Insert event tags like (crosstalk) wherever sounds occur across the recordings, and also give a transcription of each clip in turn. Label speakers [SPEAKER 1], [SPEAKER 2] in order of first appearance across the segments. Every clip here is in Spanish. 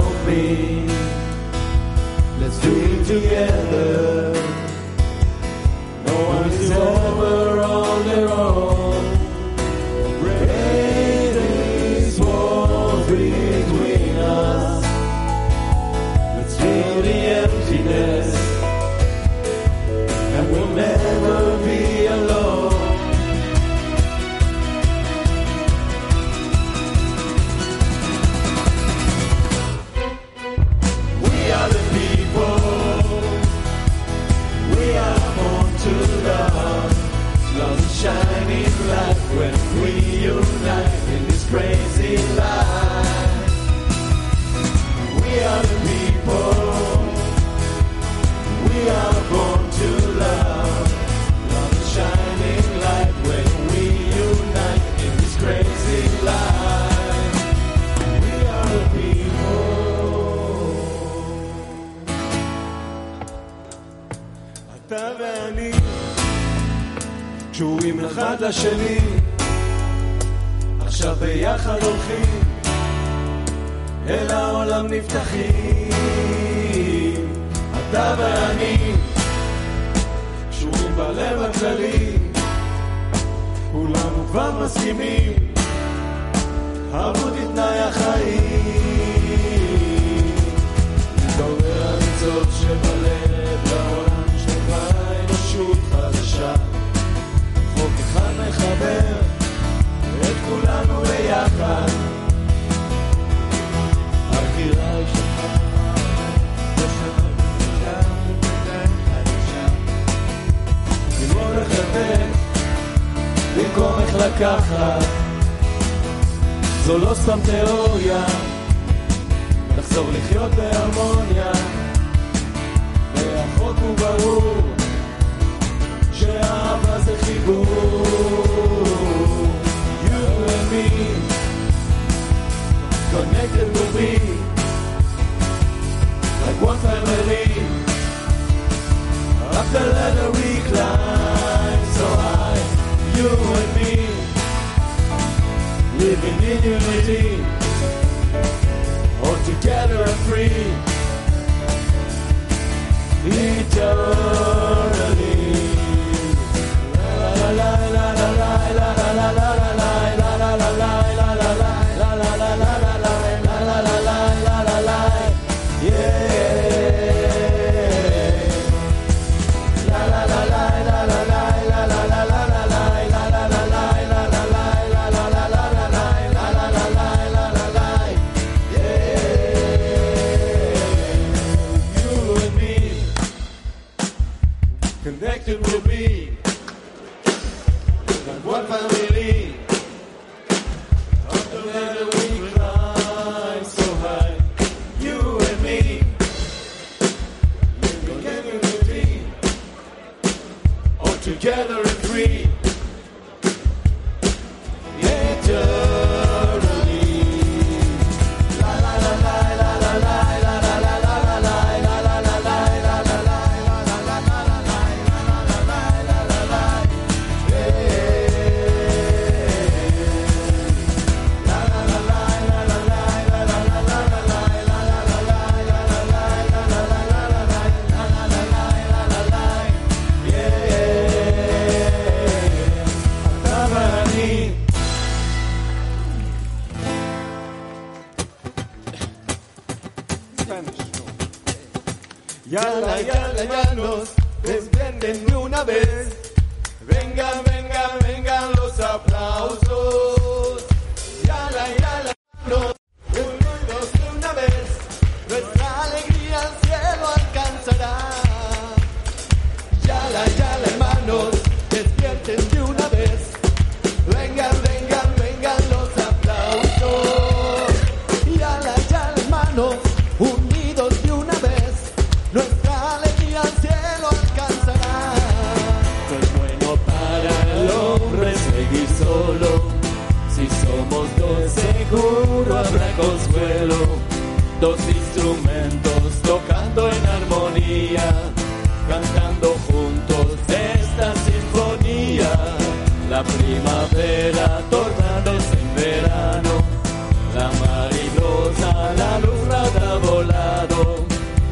[SPEAKER 1] help me. Let's do it together. No one is ever on their own. קשורים אחד לשני, עכשיו ביחד הולכים אל העולם נפתחים. אתה ואני קשורים בלב הכללי, כולנו כבר מסכימים, עמוד היא תנאי החיים. מתעורר הניצוץ שבלב מחבר את כולנו ביחד. הבחירה היא שלך. ללמוד לחבק במקום איך לקחת. זו לא סתם תיאוריה, נחזור לחיות בהרמוניה. והחוק הוא ברור. שאהבה זה חיבור. You and me, connected to me, like one family. Up the ladder we climb so high. You and me, living in unity, all together and free.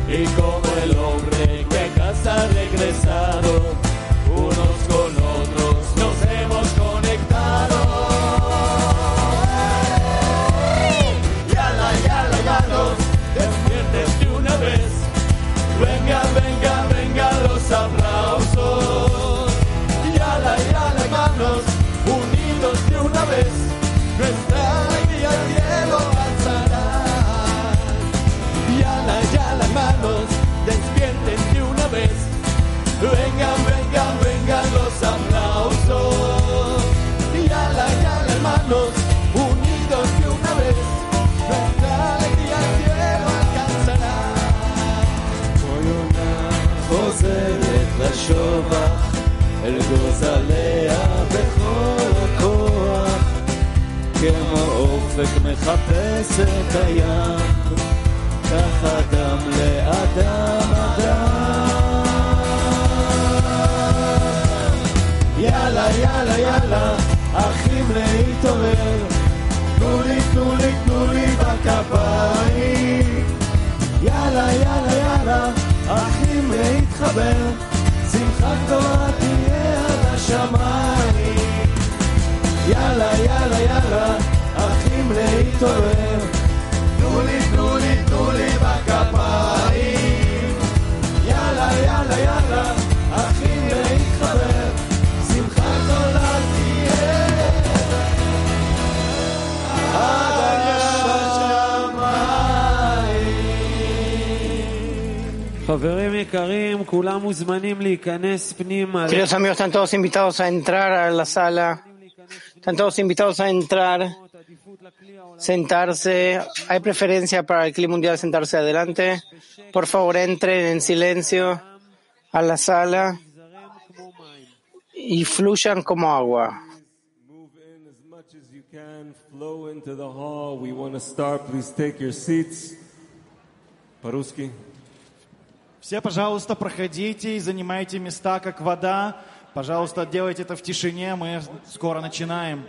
[SPEAKER 1] Y como el hombre que casa ha אופק מחפש את הים, כך אדם לאדם אדם. יאללה, יאללה, יאללה, אחים להתעורר, תנו לי, תנו לי, תנו לי בכפיים. יאללה, יאללה, יאללה, אחים להתחבר, שמחה גדולה
[SPEAKER 2] Queridos amigos, están todos invitados a entrar a la sala. Están todos invitados a entrar, sentarse. ¿Hay preferencia para el clima mundial sentarse adelante? Por favor, entren en silencio a la sala y fluyan como agua.
[SPEAKER 3] Paruski.
[SPEAKER 4] Все, пожалуйста, проходите и занимайте места, как вода. Пожалуйста, делайте это в тишине, мы скоро начинаем.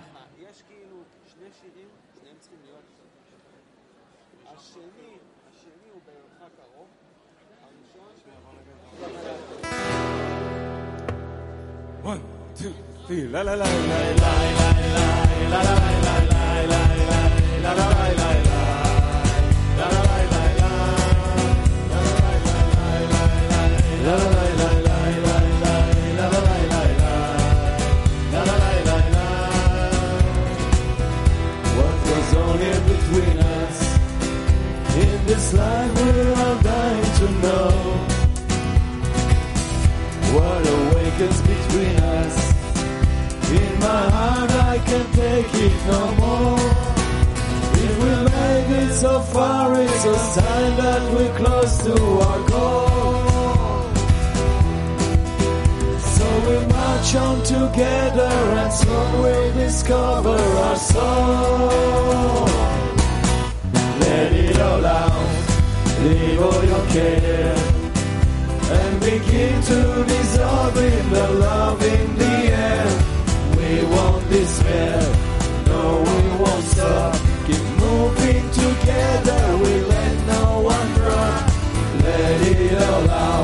[SPEAKER 3] One, two, three. La la la la la.
[SPEAKER 1] What my heart I can't take it no more If we made it so far it's a sign that we're close to our goal so we march on together and soon we'll discover our soul. Let it all out, leave all your care, and begin to dissolve in the love in the air. We won't despair, no we won't stop. Keep moving together, we let no one drop. Let it all out.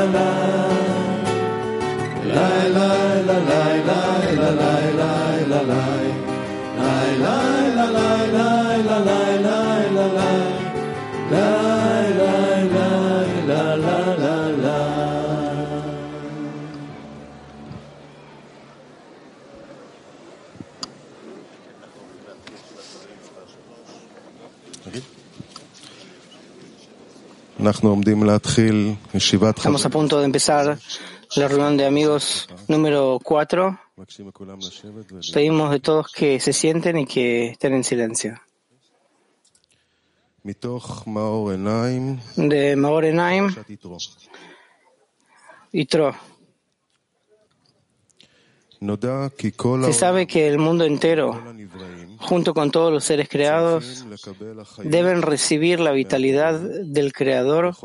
[SPEAKER 1] la la.
[SPEAKER 2] Estamos a punto de empezar la reunión de amigos número 4. Pedimos de todos que se sienten y que estén en silencio. De Maor Enaim y se sabe que el mundo entero, junto con todos los seres creados, deben recibir la vitalidad del Creador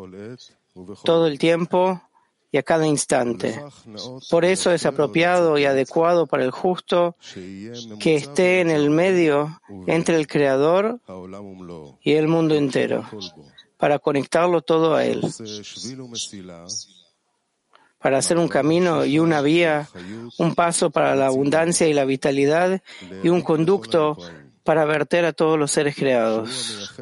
[SPEAKER 2] todo el tiempo y a cada instante. Por eso es apropiado y adecuado para el justo que esté en el medio entre el Creador y el mundo entero, para conectarlo todo a Él para hacer un camino y una vía, un paso para la abundancia y la vitalidad y un conducto para verter a todos los seres creados.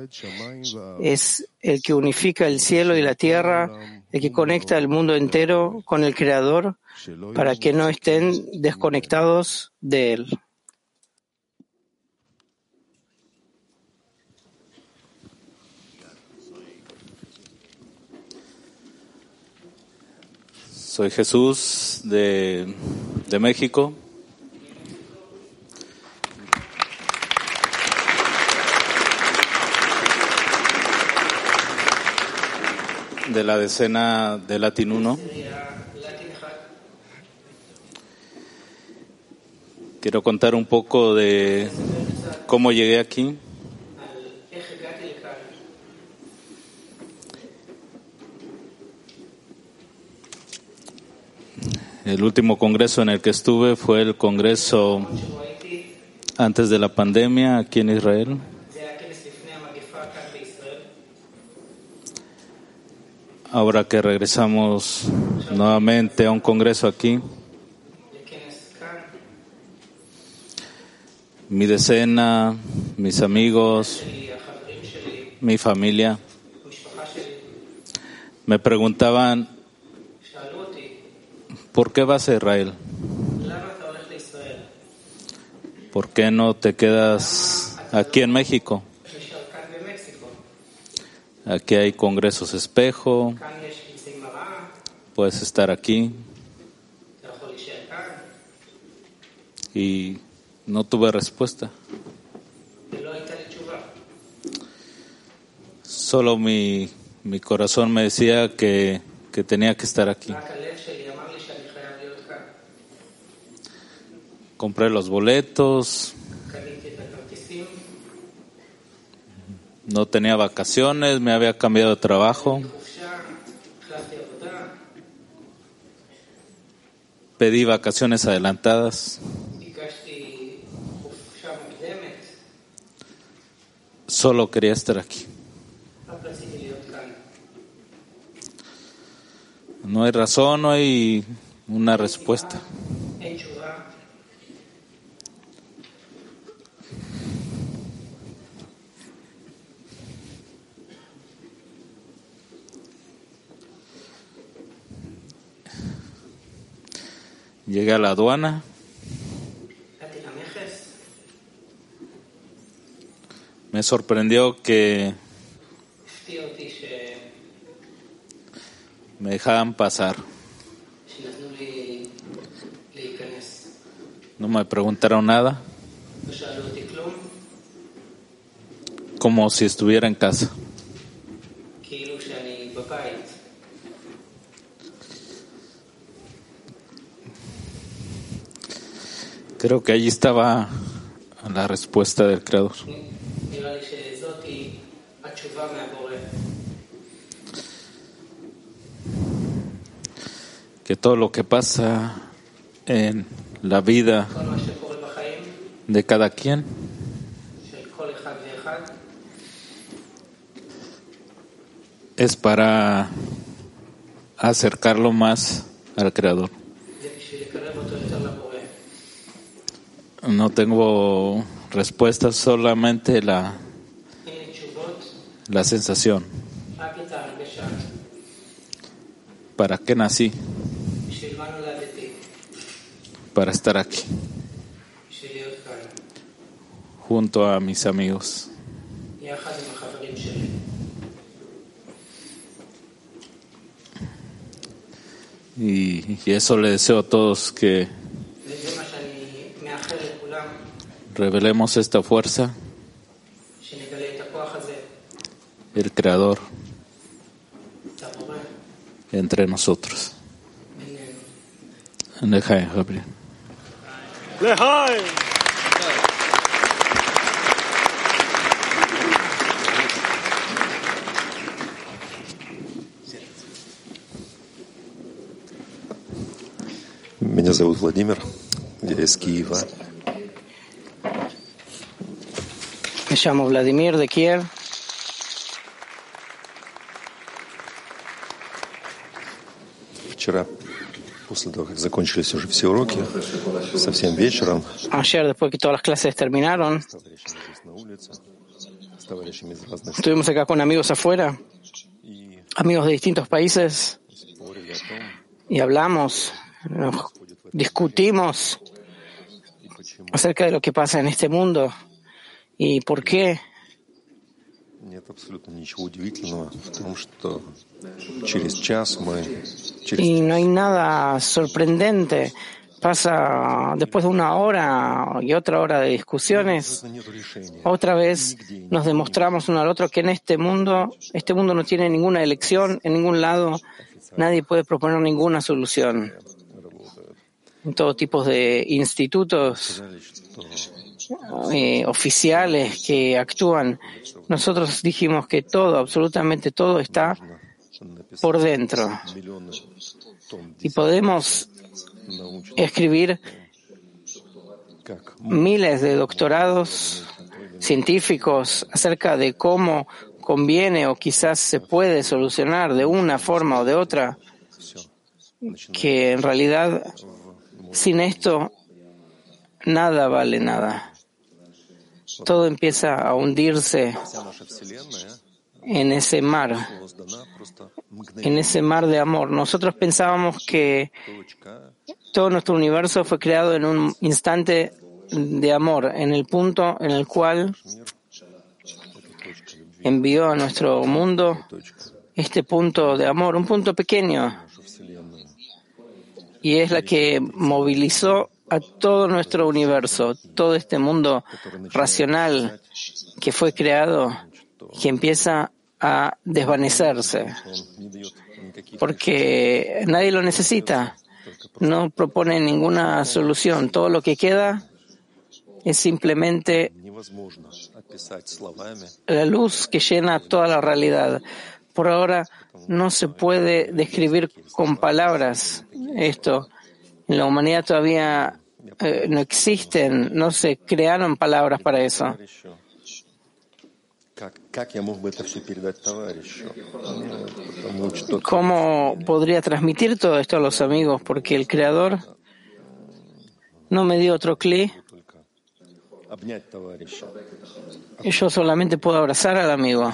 [SPEAKER 2] Es el que unifica el cielo y la tierra, el que conecta el mundo entero con el Creador para que no estén desconectados de él.
[SPEAKER 5] Soy Jesús de, de México. De la decena de Latin 1. Quiero contar un poco de cómo llegué aquí. El último congreso en el que estuve fue el congreso antes de la pandemia aquí en Israel. Ahora que regresamos nuevamente a un congreso aquí, mi decena, mis amigos, mi familia, me preguntaban, ¿por qué vas a Israel? ¿Por qué no te quedas aquí en México? Aquí hay congresos espejo, puedes estar aquí. Y no tuve respuesta. Solo mi, mi corazón me decía que, que tenía que estar aquí. Compré los boletos, no tenía vacaciones, me había cambiado de trabajo. Pedí vacaciones adelantadas. Solo quería estar aquí. No hay razón, no hay una respuesta. Llegué a la aduana. Me sorprendió que me dejaban pasar. No me preguntaron nada. Como si estuviera en casa. Creo que allí estaba la respuesta del Creador. Que todo lo que pasa en la vida de cada quien es para acercarlo más al Creador. No tengo respuesta, solamente la, la sensación. ¿Para qué nací? Para estar aquí, junto a mis amigos. Y, y eso le deseo a todos que revelemos esta fuerza, el Creador, entre nosotros. Lejai, Gabriel.
[SPEAKER 3] Lejai.
[SPEAKER 6] Меня зовут Владимир, я из Киева.
[SPEAKER 2] llamo Vladimir de Kiev. Ayer, después que todas las clases terminaron, estuvimos acá con amigos afuera, amigos de distintos países, y hablamos, discutimos acerca de lo que pasa en este mundo ¿Y por qué? Y no hay nada sorprendente. Pasa después de una hora y otra hora de discusiones, otra vez nos demostramos uno al otro que en este mundo, este mundo no tiene ninguna elección, en ningún lado nadie puede proponer ninguna solución. En todo tipo de institutos eh, oficiales que actúan. Nosotros dijimos que todo, absolutamente todo está por dentro. Y podemos escribir miles de doctorados científicos acerca de cómo conviene o quizás se puede solucionar de una forma o de otra, que en realidad sin esto nada vale nada todo empieza a hundirse en ese mar, en ese mar de amor. Nosotros pensábamos que todo nuestro universo fue creado en un instante de amor, en el punto en el cual envió a nuestro mundo este punto de amor, un punto pequeño, y es la que movilizó a todo nuestro universo, todo este mundo racional que fue creado, que empieza a desvanecerse, porque nadie lo necesita, no propone ninguna solución, todo lo que queda es simplemente la luz que llena toda la realidad. Por ahora no se puede describir con palabras esto. En la humanidad todavía eh, no existen, no se crearon palabras para eso. ¿Cómo podría transmitir todo esto a los amigos? Porque el Creador no me dio otro cli. Yo solamente puedo abrazar al amigo.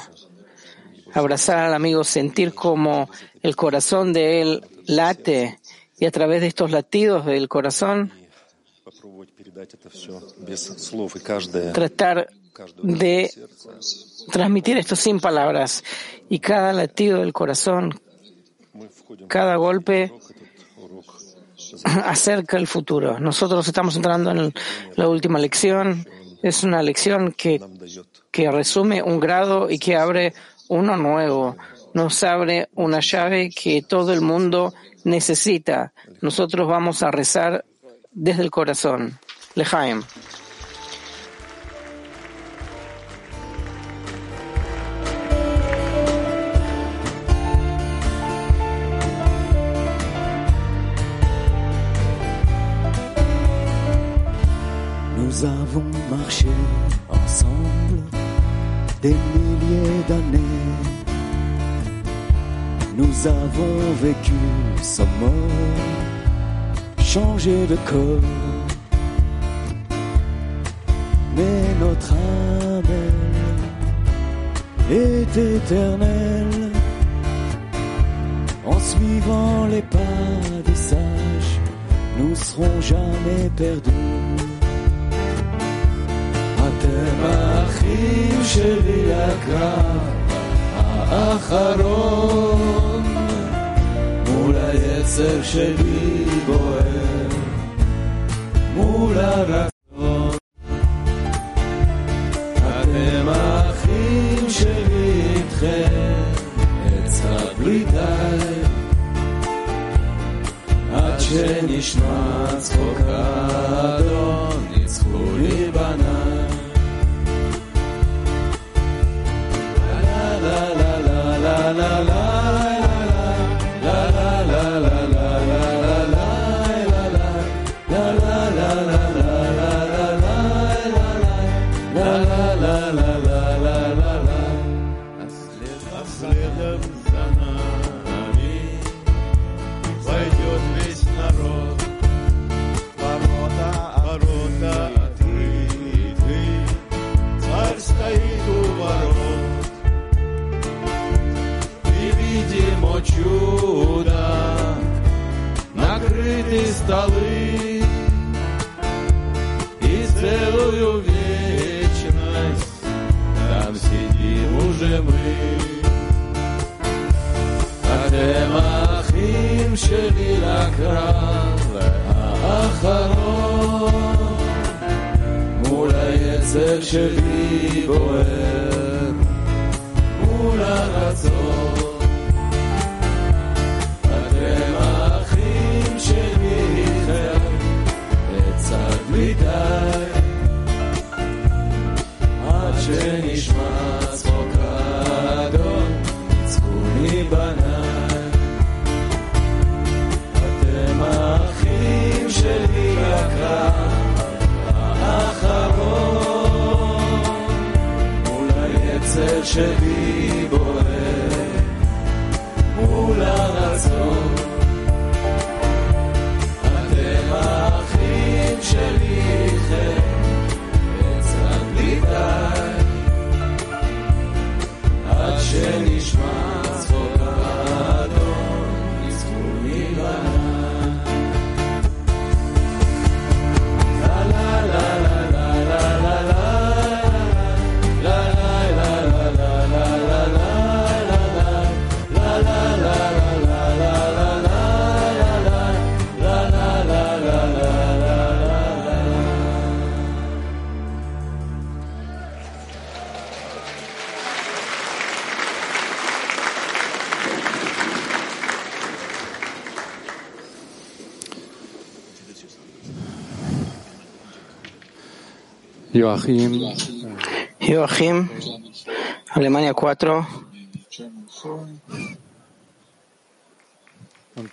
[SPEAKER 2] Abrazar al amigo, sentir como el corazón de él late y a través de estos latidos del corazón tratar de transmitir esto sin palabras y cada latido del corazón, cada golpe (clears throat) acerca el futuro. Nosotros estamos entrando en la última lección. Es una lección que, resume un grado y que abre uno nuevo. Nos abre una llave que todo el mundo necesita. Nosotros vamos a rezar desde el corazón. Lejaim.
[SPEAKER 1] Nous avons vécu sans mort, changé de corps. Mais notre âme elle, est éternelle. En suivant les pas des sages, nous serons jamais perdus. אתם האחים שלי הקרב האחרון מול היצר שלי בוער מול הרצון הלב שלי בוער מול הרצון. אתם האחים שלי חם, לצד מדי, עד שנשמע צחוק אדון, יצאו מבנה. Nasze.
[SPEAKER 7] Joachim,
[SPEAKER 2] Joachim, Alemania 4.
[SPEAKER 7] und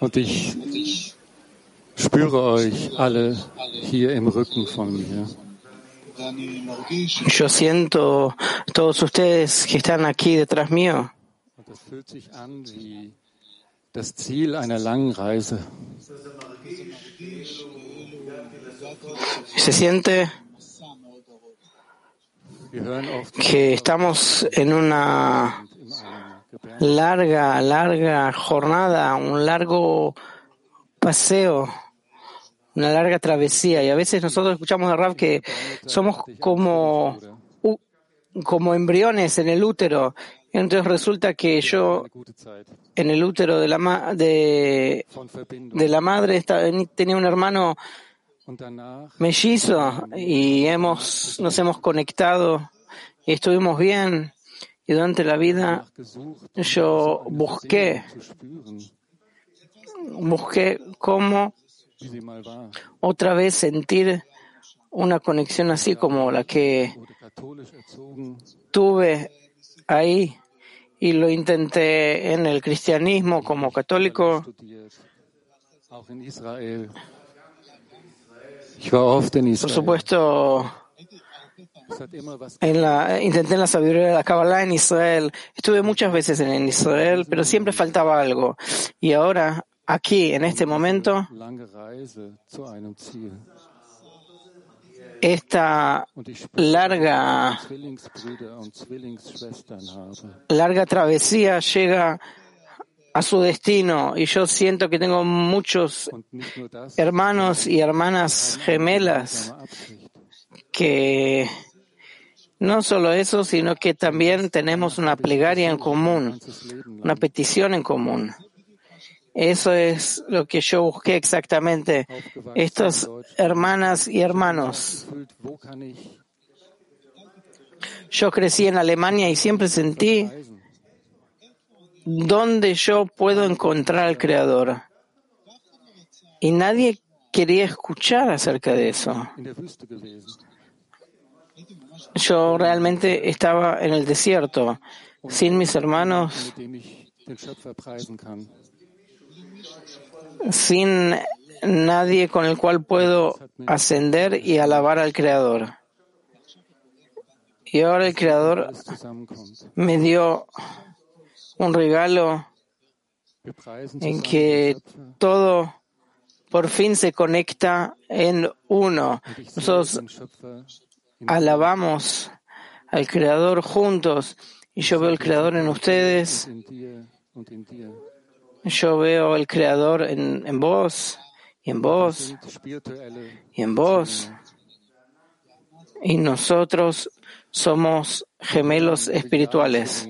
[SPEAKER 7] Und ich spüre euch alle hier im Rücken von mir.
[SPEAKER 2] Yo siento todos ustedes que están aquí detrás mío.
[SPEAKER 7] Und das fühlt sich an wie das Ziel einer langen Reise.
[SPEAKER 2] Se siente que estamos en una, larga, larga jornada, un largo paseo, una larga travesía. Y a veces nosotros escuchamos a Rav que somos como, como embriones en el útero. Entonces resulta que yo en el útero de la, ma- de, la madre tenía un hermano mellizo y hemos, nos hemos conectado y estuvimos bien. Y durante la vida yo busqué, busqué cómo otra vez sentir una conexión así como la que tuve ahí y lo intenté en el cristianismo como católico. Por supuesto, en la, intenté en la sabiduría de la Kabbalah en Israel. Estuve muchas veces en Israel, pero siempre faltaba algo. Y ahora, aquí, en este momento,
[SPEAKER 7] lange Reise zu einem Ziel.
[SPEAKER 2] Esta larga, larga travesía llega a su destino y yo siento que tengo muchos hermanos y hermanas gemelas que no solo eso, sino que también tenemos una plegaria en común, una petición en común. Eso es lo que yo busqué exactamente. Estas hermanas y hermanos. Yo crecí en Alemania y siempre sentí dónde yo puedo encontrar al Creador. Y nadie quería escuchar acerca de eso. Yo realmente estaba en el desierto, sin mis hermanos, sin nadie con el cual puedo ascender y alabar al Creador. Y ahora el Creador me dio un regalo en que todo por fin se conecta en uno. Nosotros alabamos al Creador juntos y yo veo el Creador en ustedes, yo veo el Creador en, en vos y en vos y en vos y nosotros somos gemelos espirituales.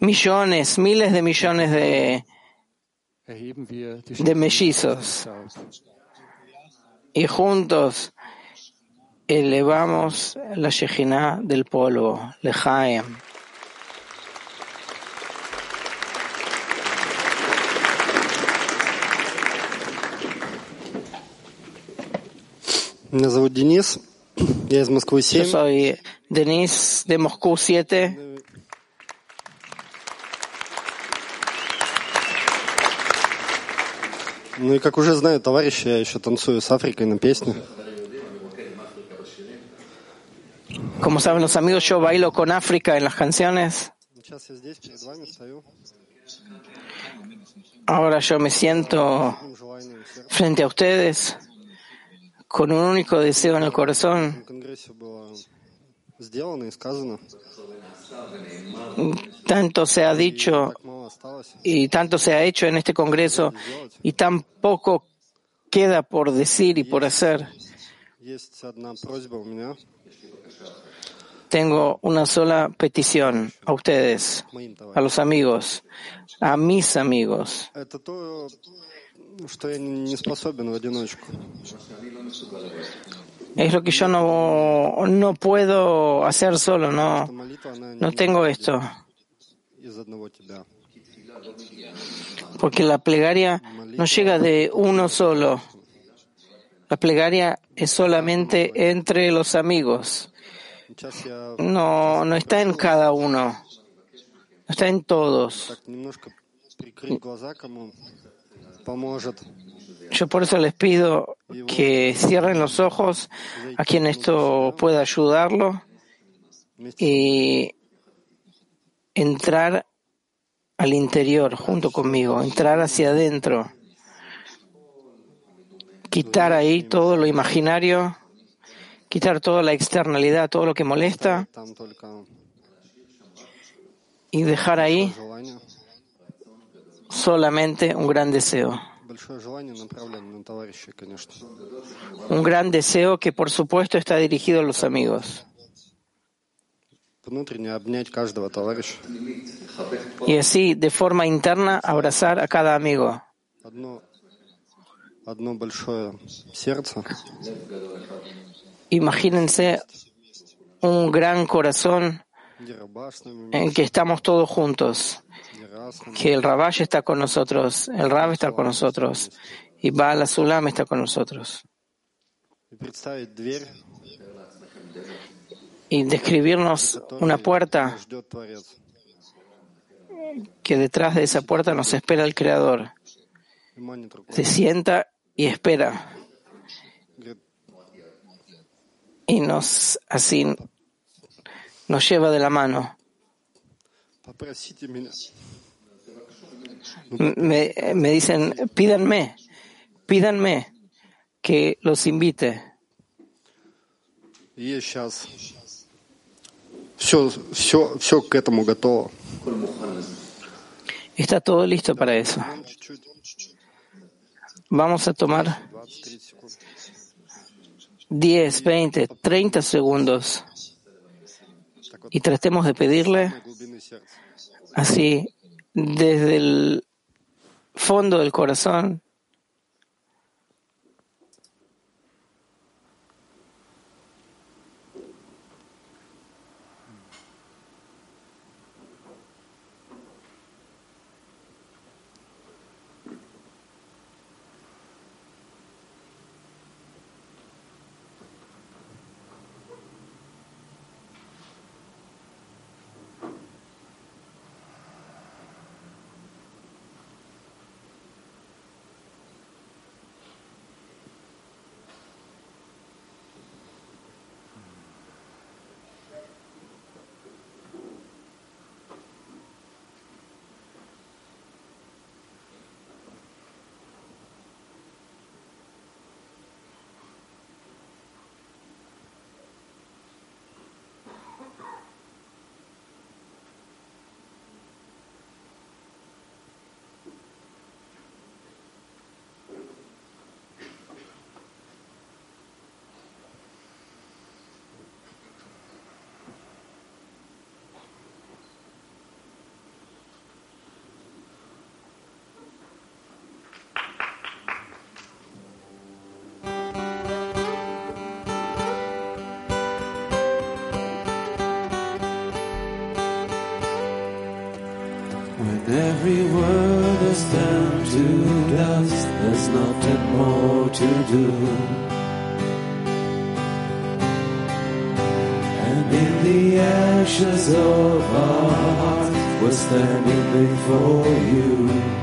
[SPEAKER 2] Millones, miles de millones de, de mellizos y juntos elevamos la Shejina del polvo, Lejaim.
[SPEAKER 8] Меня зовут Денис. Я из Москвы
[SPEAKER 2] Yo
[SPEAKER 8] 7.
[SPEAKER 2] soy Denis de Moscú 7.
[SPEAKER 8] Ну и как уже знают товарищи, я еще танцую с Африкой на песне.
[SPEAKER 2] Como saben los amigos, yo bailo con África en las canciones.
[SPEAKER 8] Сейчас я здесь перед вами стою.
[SPEAKER 2] Ahora yo me siento
[SPEAKER 8] С желанием всех.
[SPEAKER 2] frente a ustedes con un único deseo en el corazón. Tanto se ha dicho y tanto se ha hecho en este Congreso y tan poco queda por decir y por hacer. Tengo una sola petición a ustedes, a los amigos, a mis amigos.
[SPEAKER 8] Это то, что я не не способен в одиночку.
[SPEAKER 2] Es lo que yo no, no puedo hacer solo,
[SPEAKER 8] Эта
[SPEAKER 2] no,
[SPEAKER 8] молитва, она
[SPEAKER 2] no
[SPEAKER 8] не
[SPEAKER 2] tengo esto.
[SPEAKER 8] из одного тебя.
[SPEAKER 2] Porque la plegaria no llega de uno solo. La plegaria es solamente entre los amigos.
[SPEAKER 8] Сейчас я
[SPEAKER 2] No, no está en cada uno. No está en todos. Yo por eso les pido que cierren los ojos a quien esto pueda ayudarlo y entrar al interior junto conmigo, entrar hacia adentro, quitar ahí todo lo imaginario, quitar toda la externalidad, todo lo que molesta y dejar ahí solamente un gran deseo. Un gran deseo que por supuesto está dirigido a los amigos. Y así, de forma interna, abrazar a cada amigo. Imagínense un gran corazón en que estamos todos juntos que el Rabash está con nosotros, el Rab está con nosotros y Baal Sulam está con nosotros. Y describirnos una puerta que detrás de esa puerta nos espera el Creador. Se sienta y espera. Y nos así nos lleva de la mano me, me dicen, pídanme, pídanme que los invite. Está todo listo para eso. Vamos a tomar 10, 20, 30 segundos y tratemos de pedirle así desde el fondo del corazón
[SPEAKER 1] every word is turned to dust, there's nothing more to do. And in the ashes of our hearts, we're standing before you.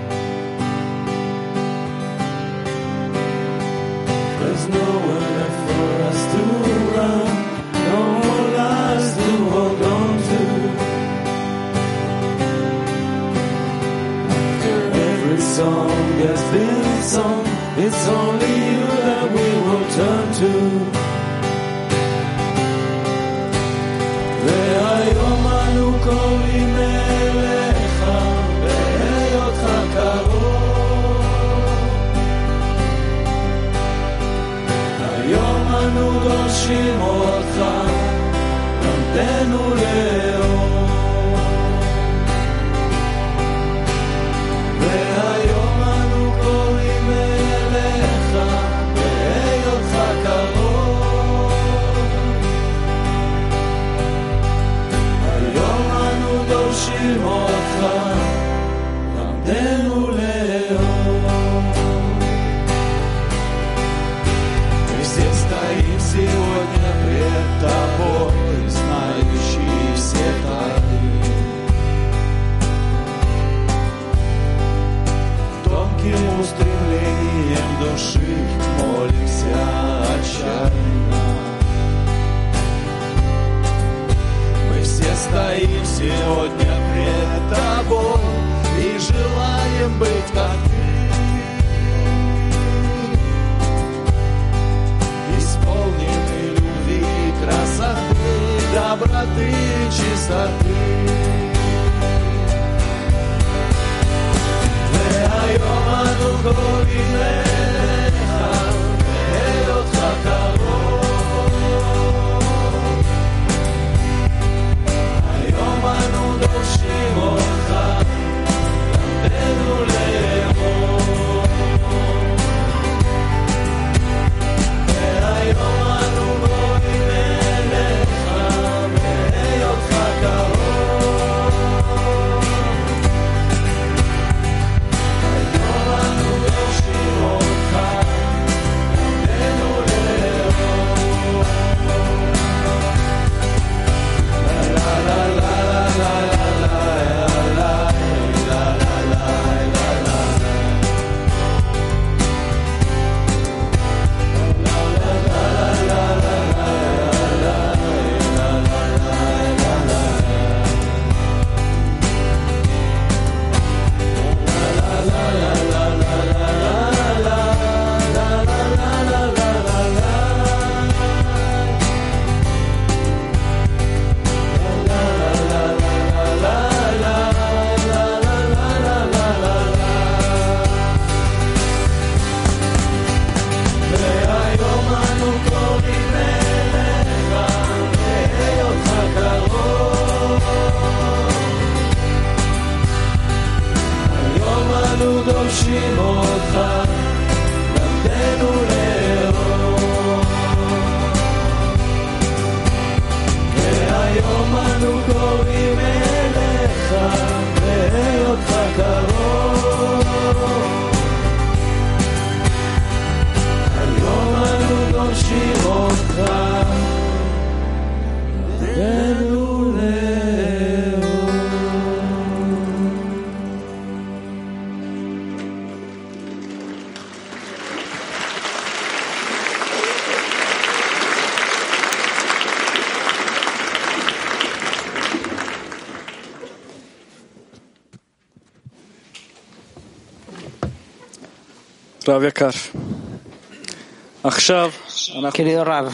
[SPEAKER 2] Querido Rab,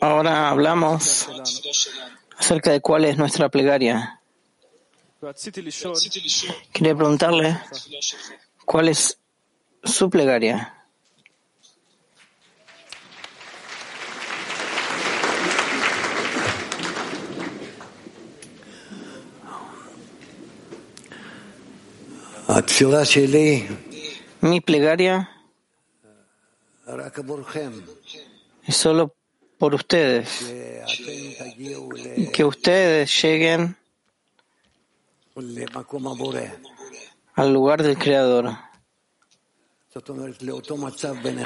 [SPEAKER 2] ahora hablamos acerca de cuál es nuestra plegaria. Quería preguntarle cuál es su plegaria. Mi plegaria es solo por ustedes. Que ustedes lleguen al lugar del Creador.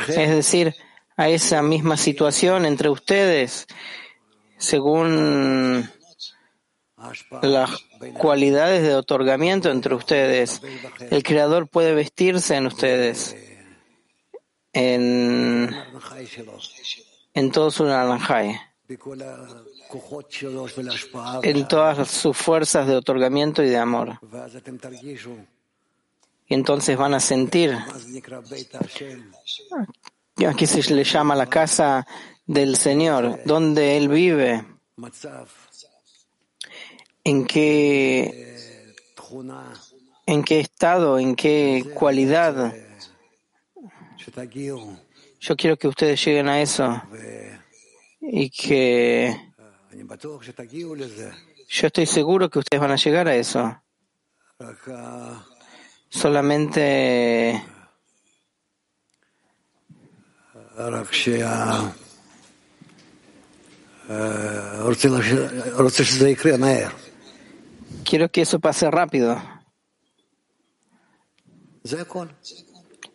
[SPEAKER 2] Es decir, a esa misma situación entre ustedes, según las cualidades de otorgamiento entre ustedes. El Creador puede vestirse en ustedes en, en todo su naranjai, en todas sus fuerzas de otorgamiento y de amor. Y entonces van a sentir
[SPEAKER 9] ah,
[SPEAKER 2] aquí se le llama la casa del Señor, donde Él vive, en qué, en qué estado, en qué cualidad yo quiero que ustedes lleguen a eso y que yo estoy seguro que ustedes van a llegar a eso. Solamente Quiero que eso pase rápido.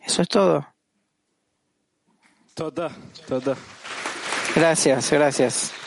[SPEAKER 2] Eso es todo.
[SPEAKER 7] Tota, tota.
[SPEAKER 2] Gracias, gracias.